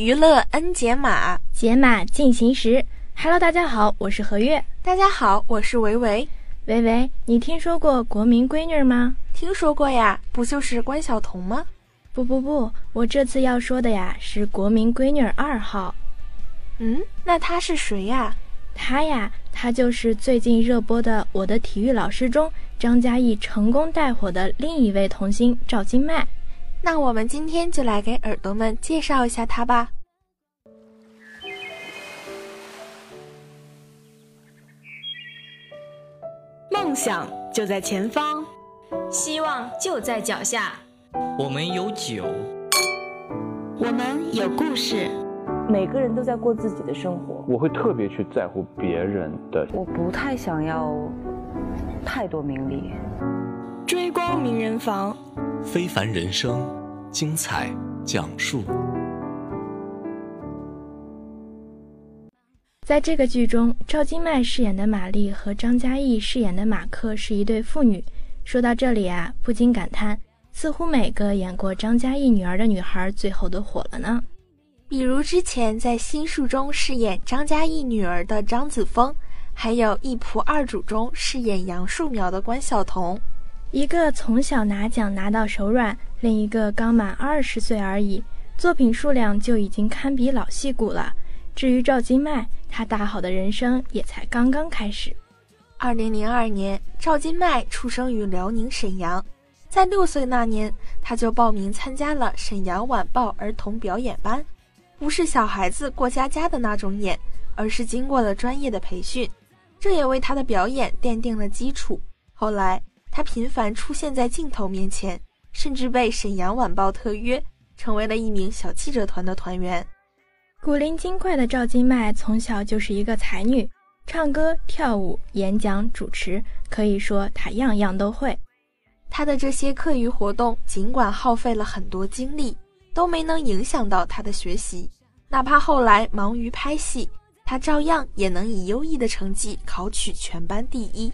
娱乐 N 解码，解码进行时。Hello，大家好，我是何月。大家好，我是维维。维维，你听说过国民闺女吗？听说过呀，不就是关晓彤吗？不不不，我这次要说的呀是国民闺女二号。嗯，那她是谁呀？她呀，她就是最近热播的《我的体育老师》中张嘉译成功带火的另一位童星赵今麦。那我们今天就来给耳朵们介绍一下它吧。梦想就在前方，希望就在脚下。我们有酒，我们有故事。每个人都在过自己的生活，我会特别去在乎别人的。我不太想要太多名利。追光名人房，非凡人生，精彩讲述。在这个剧中，赵今麦饰演的玛丽和张嘉译饰演的马克是一对父女。说到这里啊，不禁感叹，似乎每个演过张嘉译女儿的女孩，最后都火了呢。比如之前在《新术》中饰演张嘉译女儿的张子枫，还有《一仆二主》中饰演杨树苗的关晓彤，一个从小拿奖拿到手软，另一个刚满二十岁而已，作品数量就已经堪比老戏骨了。至于赵今麦，她大好的人生也才刚刚开始。二零零二年，赵今麦出生于辽宁沈阳，在六岁那年，她就报名参加了沈阳晚报儿童表演班。不是小孩子过家家的那种演，而是经过了专业的培训，这也为他的表演奠定了基础。后来，他频繁出现在镜头面前，甚至被沈阳晚报特约，成为了一名小记者团的团员。古灵精怪的赵今麦从小就是一个才女，唱歌、跳舞、演讲、主持，可以说她样样都会。她的这些课余活动，尽管耗费了很多精力。都没能影响到她的学习，哪怕后来忙于拍戏，她照样也能以优异的成绩考取全班第一。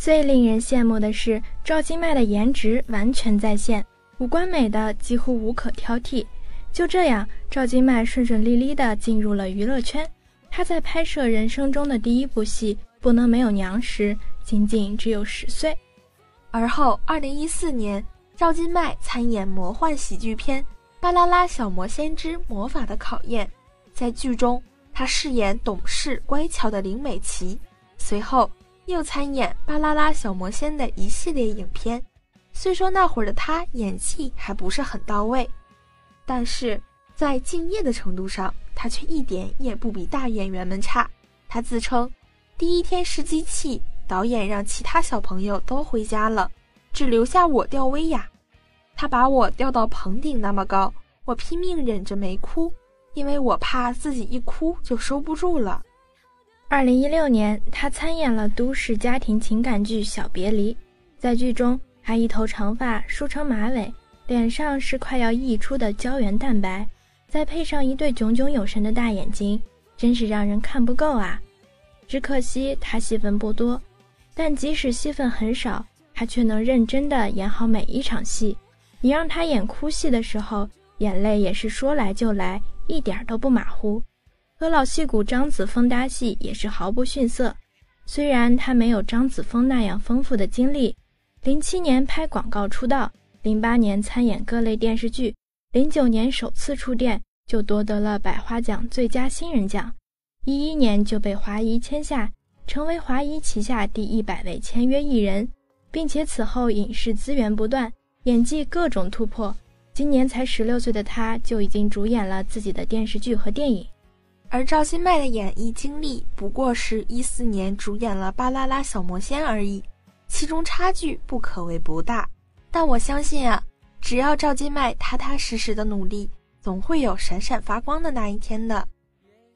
最令人羡慕的是，赵今麦的颜值完全在线，五官美的几乎无可挑剔。就这样，赵今麦顺顺利利地进入了娱乐圈。她在拍摄人生中的第一部戏《不能没有娘》时，仅仅只有十岁。而后，二零一四年，赵今麦参演魔幻喜剧片。《巴啦啦小魔仙之魔法的考验》在剧中，她饰演懂事乖巧的林美琪。随后又参演《巴啦啦小魔仙》的一系列影片。虽说那会儿的他演技还不是很到位，但是在敬业的程度上，他却一点也不比大演员们差。他自称：“第一天试机器，导演让其他小朋友都回家了，只留下我吊威亚。”他把我吊到棚顶那么高，我拼命忍着没哭，因为我怕自己一哭就收不住了。二零一六年，他参演了都市家庭情感剧《小别离》，在剧中，他一头长发梳成马尾，脸上是快要溢出的胶原蛋白，再配上一对炯炯有神的大眼睛，真是让人看不够啊！只可惜他戏份不多，但即使戏份很少，他却能认真的演好每一场戏。你让他演哭戏的时候，眼泪也是说来就来，一点都不马虎。和老戏骨张子枫搭戏也是毫不逊色。虽然他没有张子枫那样丰富的经历，零七年拍广告出道，零八年参演各类电视剧，零九年首次触电就夺得了百花奖最佳新人奖，一一年就被华谊签下，成为华谊旗下第一百位签约艺人，并且此后影视资源不断。演技各种突破，今年才十六岁的他就已经主演了自己的电视剧和电影。而赵今麦的演艺经历不过是一四年主演了《巴啦啦小魔仙》而已，其中差距不可谓不大。但我相信啊，只要赵今麦踏踏实实的努力，总会有闪闪发光的那一天的。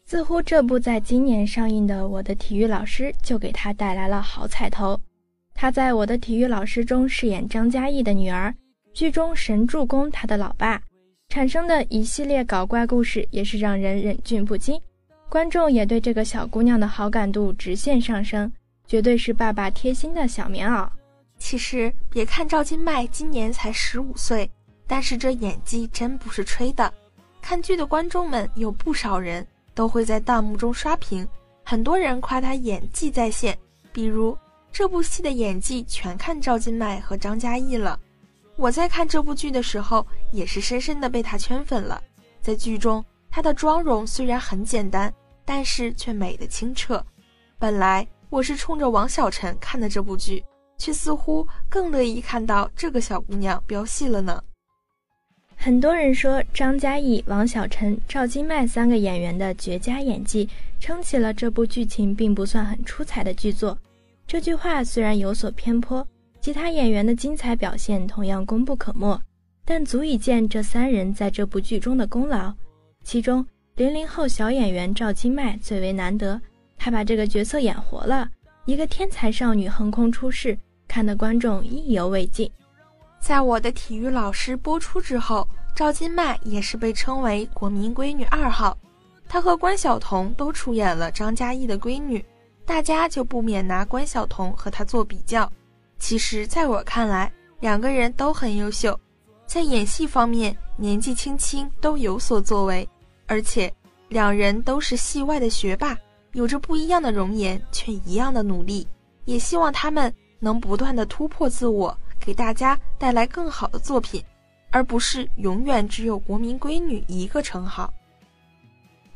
似乎这部在今年上映的《我的体育老师》就给他带来了好彩头。他在《我的体育老师》中饰演张嘉译的女儿，剧中神助攻他的老爸，产生的一系列搞怪故事也是让人忍俊不禁。观众也对这个小姑娘的好感度直线上升，绝对是爸爸贴心的小棉袄。其实，别看赵今麦今年才十五岁，但是这演技真不是吹的。看剧的观众们有不少人。都会在弹幕中刷屏，很多人夸他演技在线，比如这部戏的演技全看赵今麦和张嘉译了。我在看这部剧的时候，也是深深的被她圈粉了。在剧中，她的妆容虽然很简单，但是却美得清澈。本来我是冲着王小晨看的这部剧，却似乎更乐意看到这个小姑娘飙戏了呢。很多人说张嘉译、王小晨、赵今麦三个演员的绝佳演技撑起了这部剧情并不算很出彩的剧作。这句话虽然有所偏颇，其他演员的精彩表现同样功不可没，但足以见这三人在这部剧中的功劳。其中，零零后小演员赵今麦最为难得，她把这个角色演活了，一个天才少女横空出世，看得观众意犹未尽。在我的体育老师播出之后，赵今麦也是被称为国民闺女二号。她和关晓彤都出演了张嘉译的闺女，大家就不免拿关晓彤和她做比较。其实，在我看来，两个人都很优秀，在演戏方面年纪轻轻都有所作为，而且两人都是戏外的学霸，有着不一样的容颜，却一样的努力。也希望他们能不断的突破自我。给大家带来更好的作品，而不是永远只有国民闺女一个称号。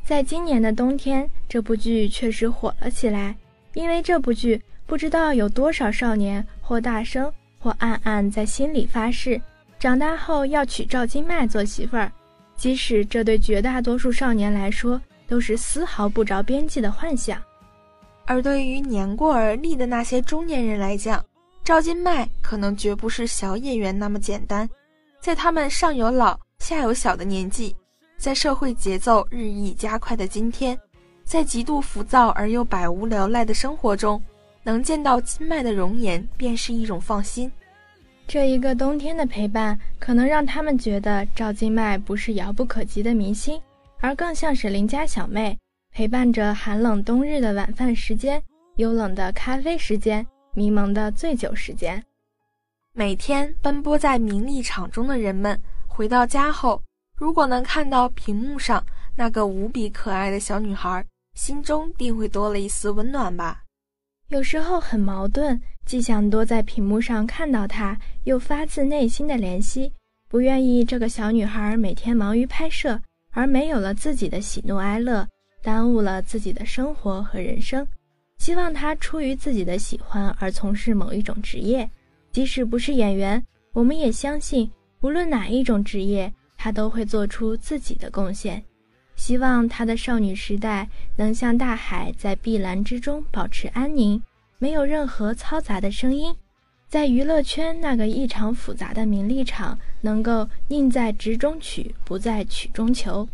在今年的冬天，这部剧确实火了起来，因为这部剧不知道有多少少年或大声或暗暗在心里发誓，长大后要娶赵今麦做媳妇儿，即使这对绝大多数少年来说都是丝毫不着边际的幻想，而对于年过而立的那些中年人来讲。赵今麦可能绝不是小演员那么简单，在他们上有老下有小的年纪，在社会节奏日益加快的今天，在极度浮躁而又百无聊赖的生活中，能见到金麦的容颜便是一种放心。这一个冬天的陪伴，可能让他们觉得赵金麦不是遥不可及的明星，而更像是邻家小妹，陪伴着寒冷冬日的晚饭时间、幽冷的咖啡时间。迷茫的醉酒时间，每天奔波在名利场中的人们，回到家后，如果能看到屏幕上那个无比可爱的小女孩，心中定会多了一丝温暖吧。有时候很矛盾，既想多在屏幕上看到她，又发自内心的怜惜，不愿意这个小女孩每天忙于拍摄，而没有了自己的喜怒哀乐，耽误了自己的生活和人生。希望他出于自己的喜欢而从事某一种职业，即使不是演员，我们也相信，无论哪一种职业，他都会做出自己的贡献。希望她的少女时代能像大海，在碧蓝之中保持安宁，没有任何嘈杂的声音，在娱乐圈那个异常复杂的名利场，能够宁在直中取，不在曲中求。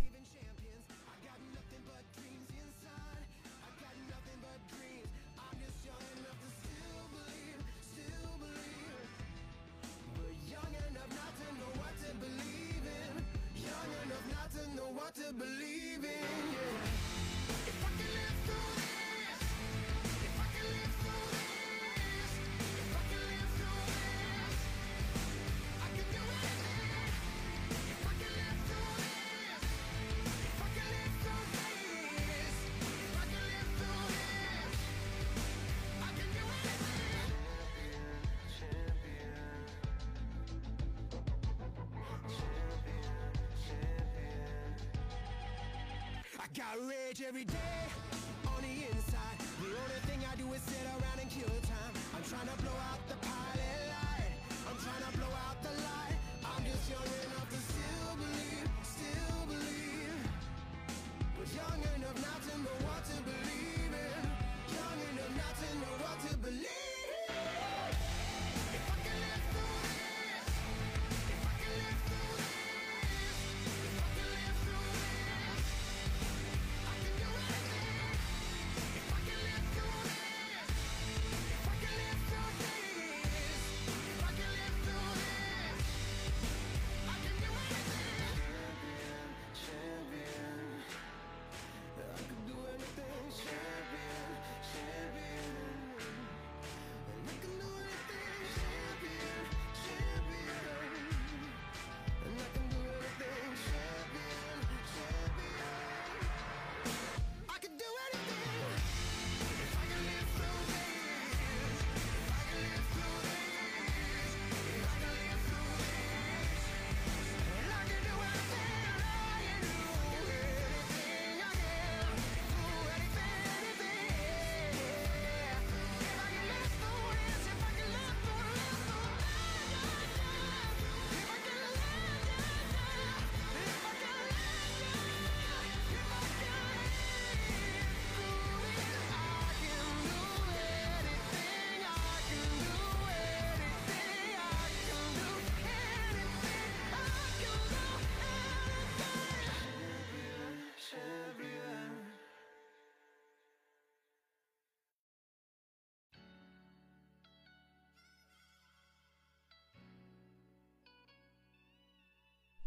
Got rage every day on the inside. The only thing I do is sit around and kill time. I'm trying to blow out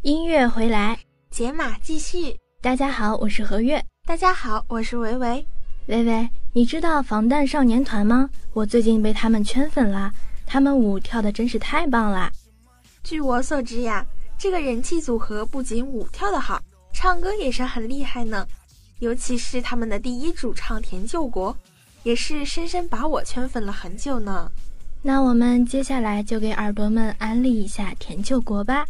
音乐回来，解码继续。大家好，我是何月。大家好，我是维维。维维，你知道防弹少年团吗？我最近被他们圈粉了，他们舞跳的真是太棒了。据我所知呀，这个人气组合不仅舞跳得好，唱歌也是很厉害呢。尤其是他们的第一主唱田救国，也是深深把我圈粉了很久呢。那我们接下来就给耳朵们安利一下田救国吧。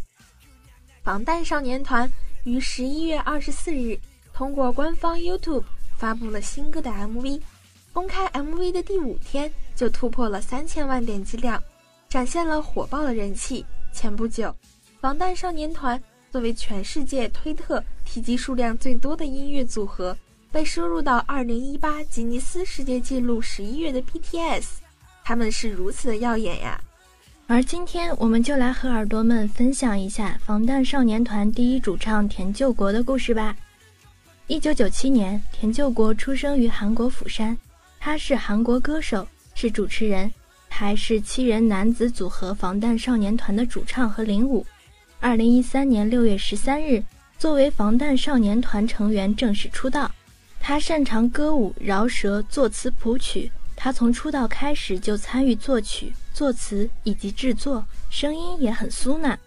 防弹少年团于十一月二十四日通过官方 YouTube 发布了新歌的 MV，公开 MV 的第五天就突破了三千万点击量，展现了火爆的人气。前不久，防弹少年团作为全世界推特提及数量最多的音乐组合，被收入到二零一八吉尼斯世界纪录十一月的 BTS。他们是如此的耀眼呀！而今天我们就来和耳朵们分享一下防弹少年团第一主唱田救国的故事吧。一九九七年，田救国出生于韩国釜山，他是韩国歌手，是主持人，还是七人男子组合防弹少年团的主唱和领舞。二零一三年六月十三日，作为防弹少年团成员正式出道。他擅长歌舞、饶舌、作词谱曲。他从出道开始就参与作曲、作词以及制作，声音也很酥嫩。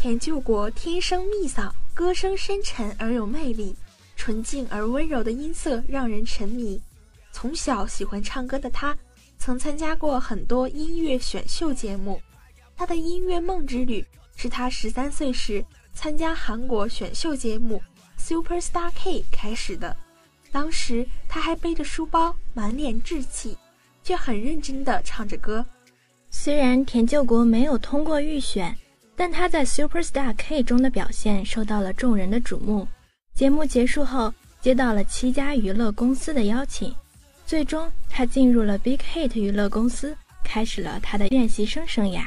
田救国天生蜜嗓，歌声深沉而有魅力，纯净而温柔的音色让人沉迷。从小喜欢唱歌的他，曾参加过很多音乐选秀节目。他的音乐梦之旅是他十三岁时参加韩国选秀节目《Super Star K》开始的。当时他还背着书包，满脸稚气，却很认真地唱着歌。虽然田救国没有通过预选，但他在 Super Star K 中的表现受到了众人的瞩目。节目结束后，接到了七家娱乐公司的邀请，最终他进入了 Big Hit 娱乐公司，开始了他的练习生生涯。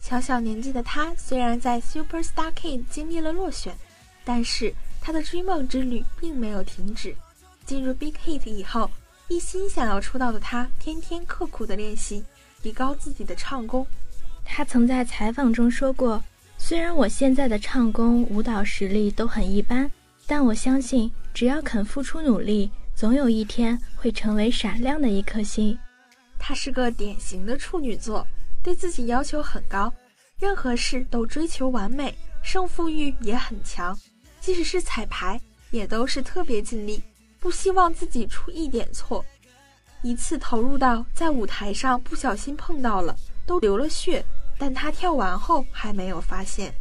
小小年纪的他，虽然在 Super Star K 经历了落选，但是他的追梦之旅并没有停止。进入 Big Hit 以后，一心想要出道的他，天天刻苦的练习，提高自己的唱功。他曾在采访中说过：“虽然我现在的唱功、舞蹈实力都很一般，但我相信，只要肯付出努力，总有一天会成为闪亮的一颗星。”他是个典型的处女座，对自己要求很高，任何事都追求完美，胜负欲也很强，即使是彩排，也都是特别尽力。不希望自己出一点错，一次投入到在舞台上不小心碰到了，都流了血。但他跳完后还没有发现。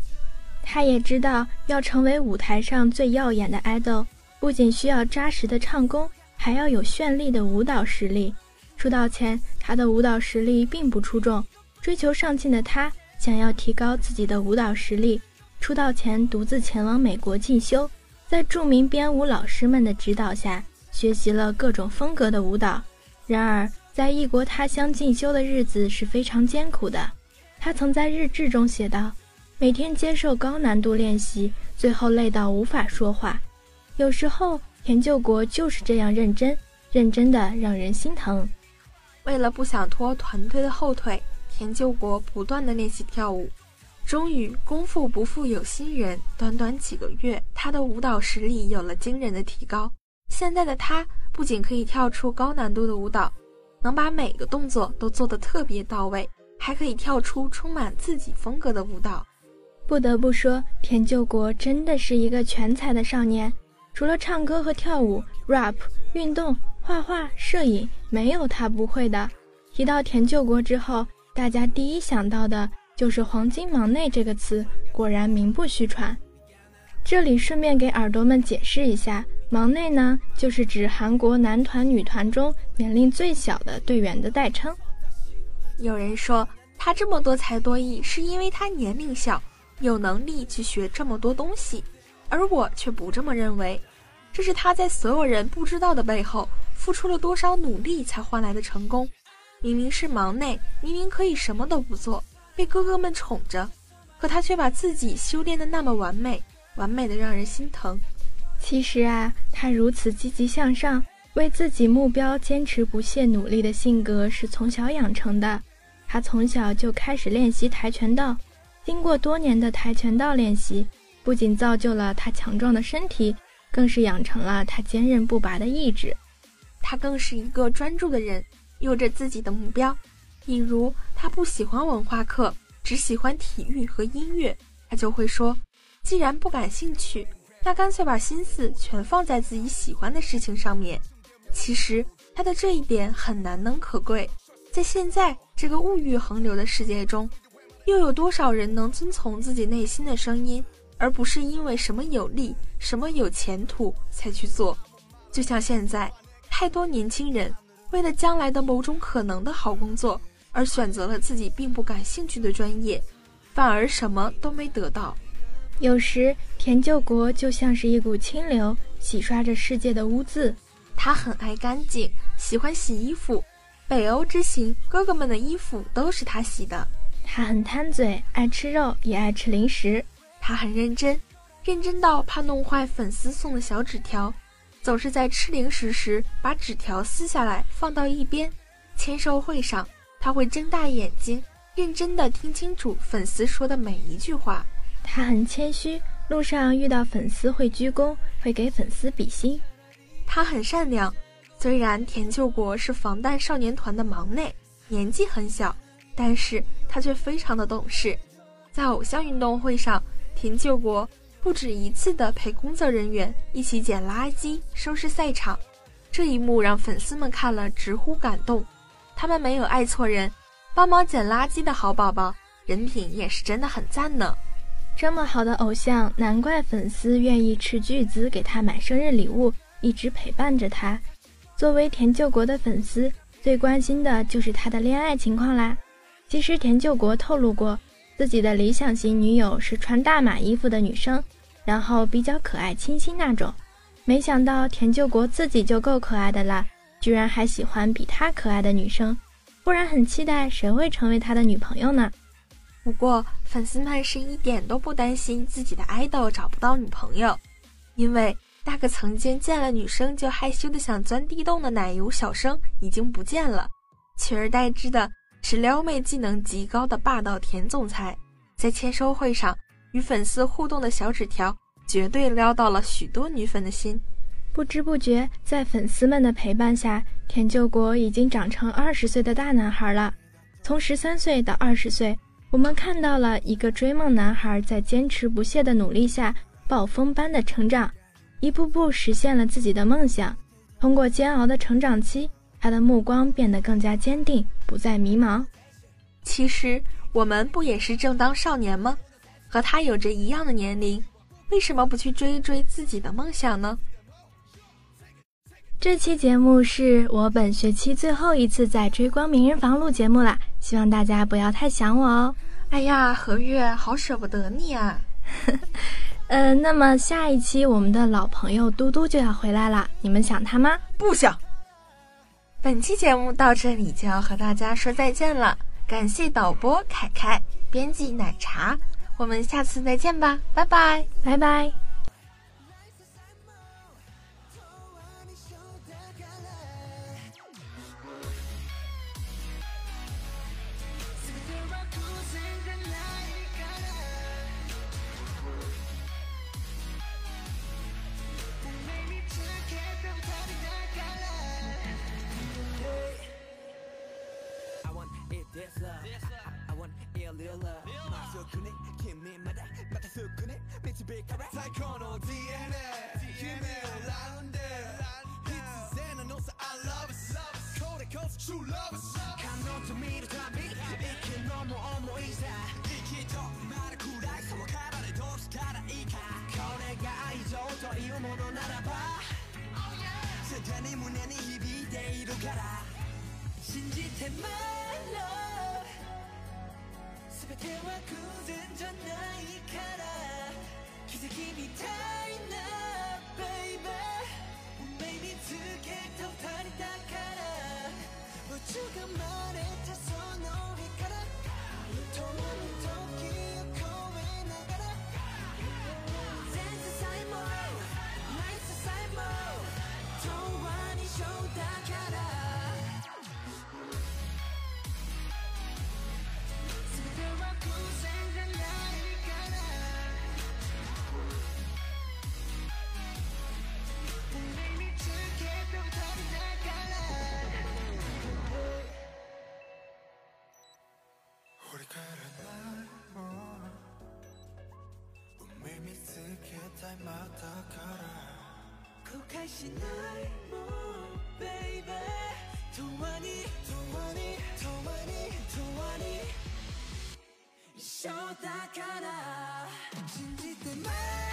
他也知道要成为舞台上最耀眼的爱豆，不仅需要扎实的唱功，还要有绚丽的舞蹈实力。出道前，他的舞蹈实力并不出众。追求上进的他，想要提高自己的舞蹈实力，出道前独自前往美国进修。在著名编舞老师们的指导下，学习了各种风格的舞蹈。然而，在异国他乡进修的日子是非常艰苦的。他曾在日志中写道：“每天接受高难度练习，最后累到无法说话。”有时候，田救国就是这样认真，认真的让人心疼。为了不想拖团队的后腿，田救国不断的练习跳舞。终于，功夫不负有心人，短短几个月，他的舞蹈实力有了惊人的提高。现在的他不仅可以跳出高难度的舞蹈，能把每个动作都做得特别到位，还可以跳出充满自己风格的舞蹈。不得不说，田救国真的是一个全才的少年。除了唱歌和跳舞、rap、运动、画画、摄影，没有他不会的。提到田救国之后，大家第一想到的。就是“黄金忙内”这个词，果然名不虚传。这里顺便给耳朵们解释一下，“忙内”呢，就是指韩国男团、女团中年龄最小的队员的代称。有人说他这么多才多艺，是因为他年龄小，有能力去学这么多东西，而我却不这么认为。这是他在所有人不知道的背后，付出了多少努力才换来的成功。明明是忙内，明明可以什么都不做。被哥哥们宠着，可他却把自己修炼的那么完美，完美的让人心疼。其实啊，他如此积极向上，为自己目标坚持不懈努力的性格是从小养成的。他从小就开始练习跆拳道，经过多年的跆拳道练习，不仅造就了他强壮的身体，更是养成了他坚韧不拔的意志。他更是一个专注的人，有着自己的目标。比如，他不喜欢文化课，只喜欢体育和音乐，他就会说：“既然不感兴趣，那干脆把心思全放在自己喜欢的事情上面。”其实，他的这一点很难能可贵。在现在这个物欲横流的世界中，又有多少人能遵从自己内心的声音，而不是因为什么有利、什么有前途才去做？就像现在，太多年轻人为了将来的某种可能的好工作。而选择了自己并不感兴趣的专业，反而什么都没得到。有时田救国就像是一股清流，洗刷着世界的污渍。他很爱干净，喜欢洗衣服。北欧之行，哥哥们的衣服都是他洗的。他很贪嘴，爱吃肉，也爱吃零食。他很认真，认真到怕弄坏粉丝送的小纸条，总是在吃零食时把纸条撕下来放到一边。签售会上。他会睁大眼睛，认真地听清楚粉丝说的每一句话。他很谦虚，路上遇到粉丝会鞠躬，会给粉丝比心。他很善良，虽然田救国是防弹少年团的忙内，年纪很小，但是他却非常的懂事。在偶像运动会上，田救国不止一次的陪工作人员一起捡垃圾、收拾赛场，这一幕让粉丝们看了直呼感动。他们没有爱错人，帮忙捡垃圾的好宝宝，人品也是真的很赞呢。这么好的偶像，难怪粉丝愿意斥巨资给他买生日礼物，一直陪伴着他。作为田救国的粉丝，最关心的就是他的恋爱情况啦。其实田救国透露过，自己的理想型女友是穿大码衣服的女生，然后比较可爱清新那种。没想到田救国自己就够可爱的啦。居然还喜欢比他可爱的女生，不然很期待谁会成为他的女朋友呢？不过粉丝们是一点都不担心自己的爱豆找不到女朋友，因为那个曾经见了女生就害羞的想钻地洞的奶油小生已经不见了，取而代之的是撩妹技能极高的霸道田总裁。在签售会上与粉丝互动的小纸条，绝对撩到了许多女粉的心。不知不觉，在粉丝们的陪伴下，田救国已经长成二十岁的大男孩了。从十三岁到二十岁，我们看到了一个追梦男孩在坚持不懈的努力下，暴风般的成长，一步步实现了自己的梦想。通过煎熬的成长期，他的目光变得更加坚定，不再迷茫。其实，我们不也是正当少年吗？和他有着一样的年龄，为什么不去追一追自己的梦想呢？这期节目是我本学期最后一次在追光名人房录节目啦，希望大家不要太想我哦。哎呀，何月，好舍不得你啊。呃，那么下一期我们的老朋友嘟嘟就要回来了，你们想他吗？不想。本期节目到这里就要和大家说再见了，感谢导播凯凯，编辑奶茶，我们下次再见吧，拜拜，拜拜。最高の DNA 夢をラウンド必然のノース I love us これこそ true love us 感動と見るたび息のも思いさ息とまるくらいその体でどうしたらいいか。これが愛情というものならばすでに胸に響いているから。信じて My love 全ては偶然じゃないから。奇跡みたいな baby 運命見つけた二人だから宇宙が生まれたその日。解しないも永遠に永遠に永遠に永遠に。一生だから信じてます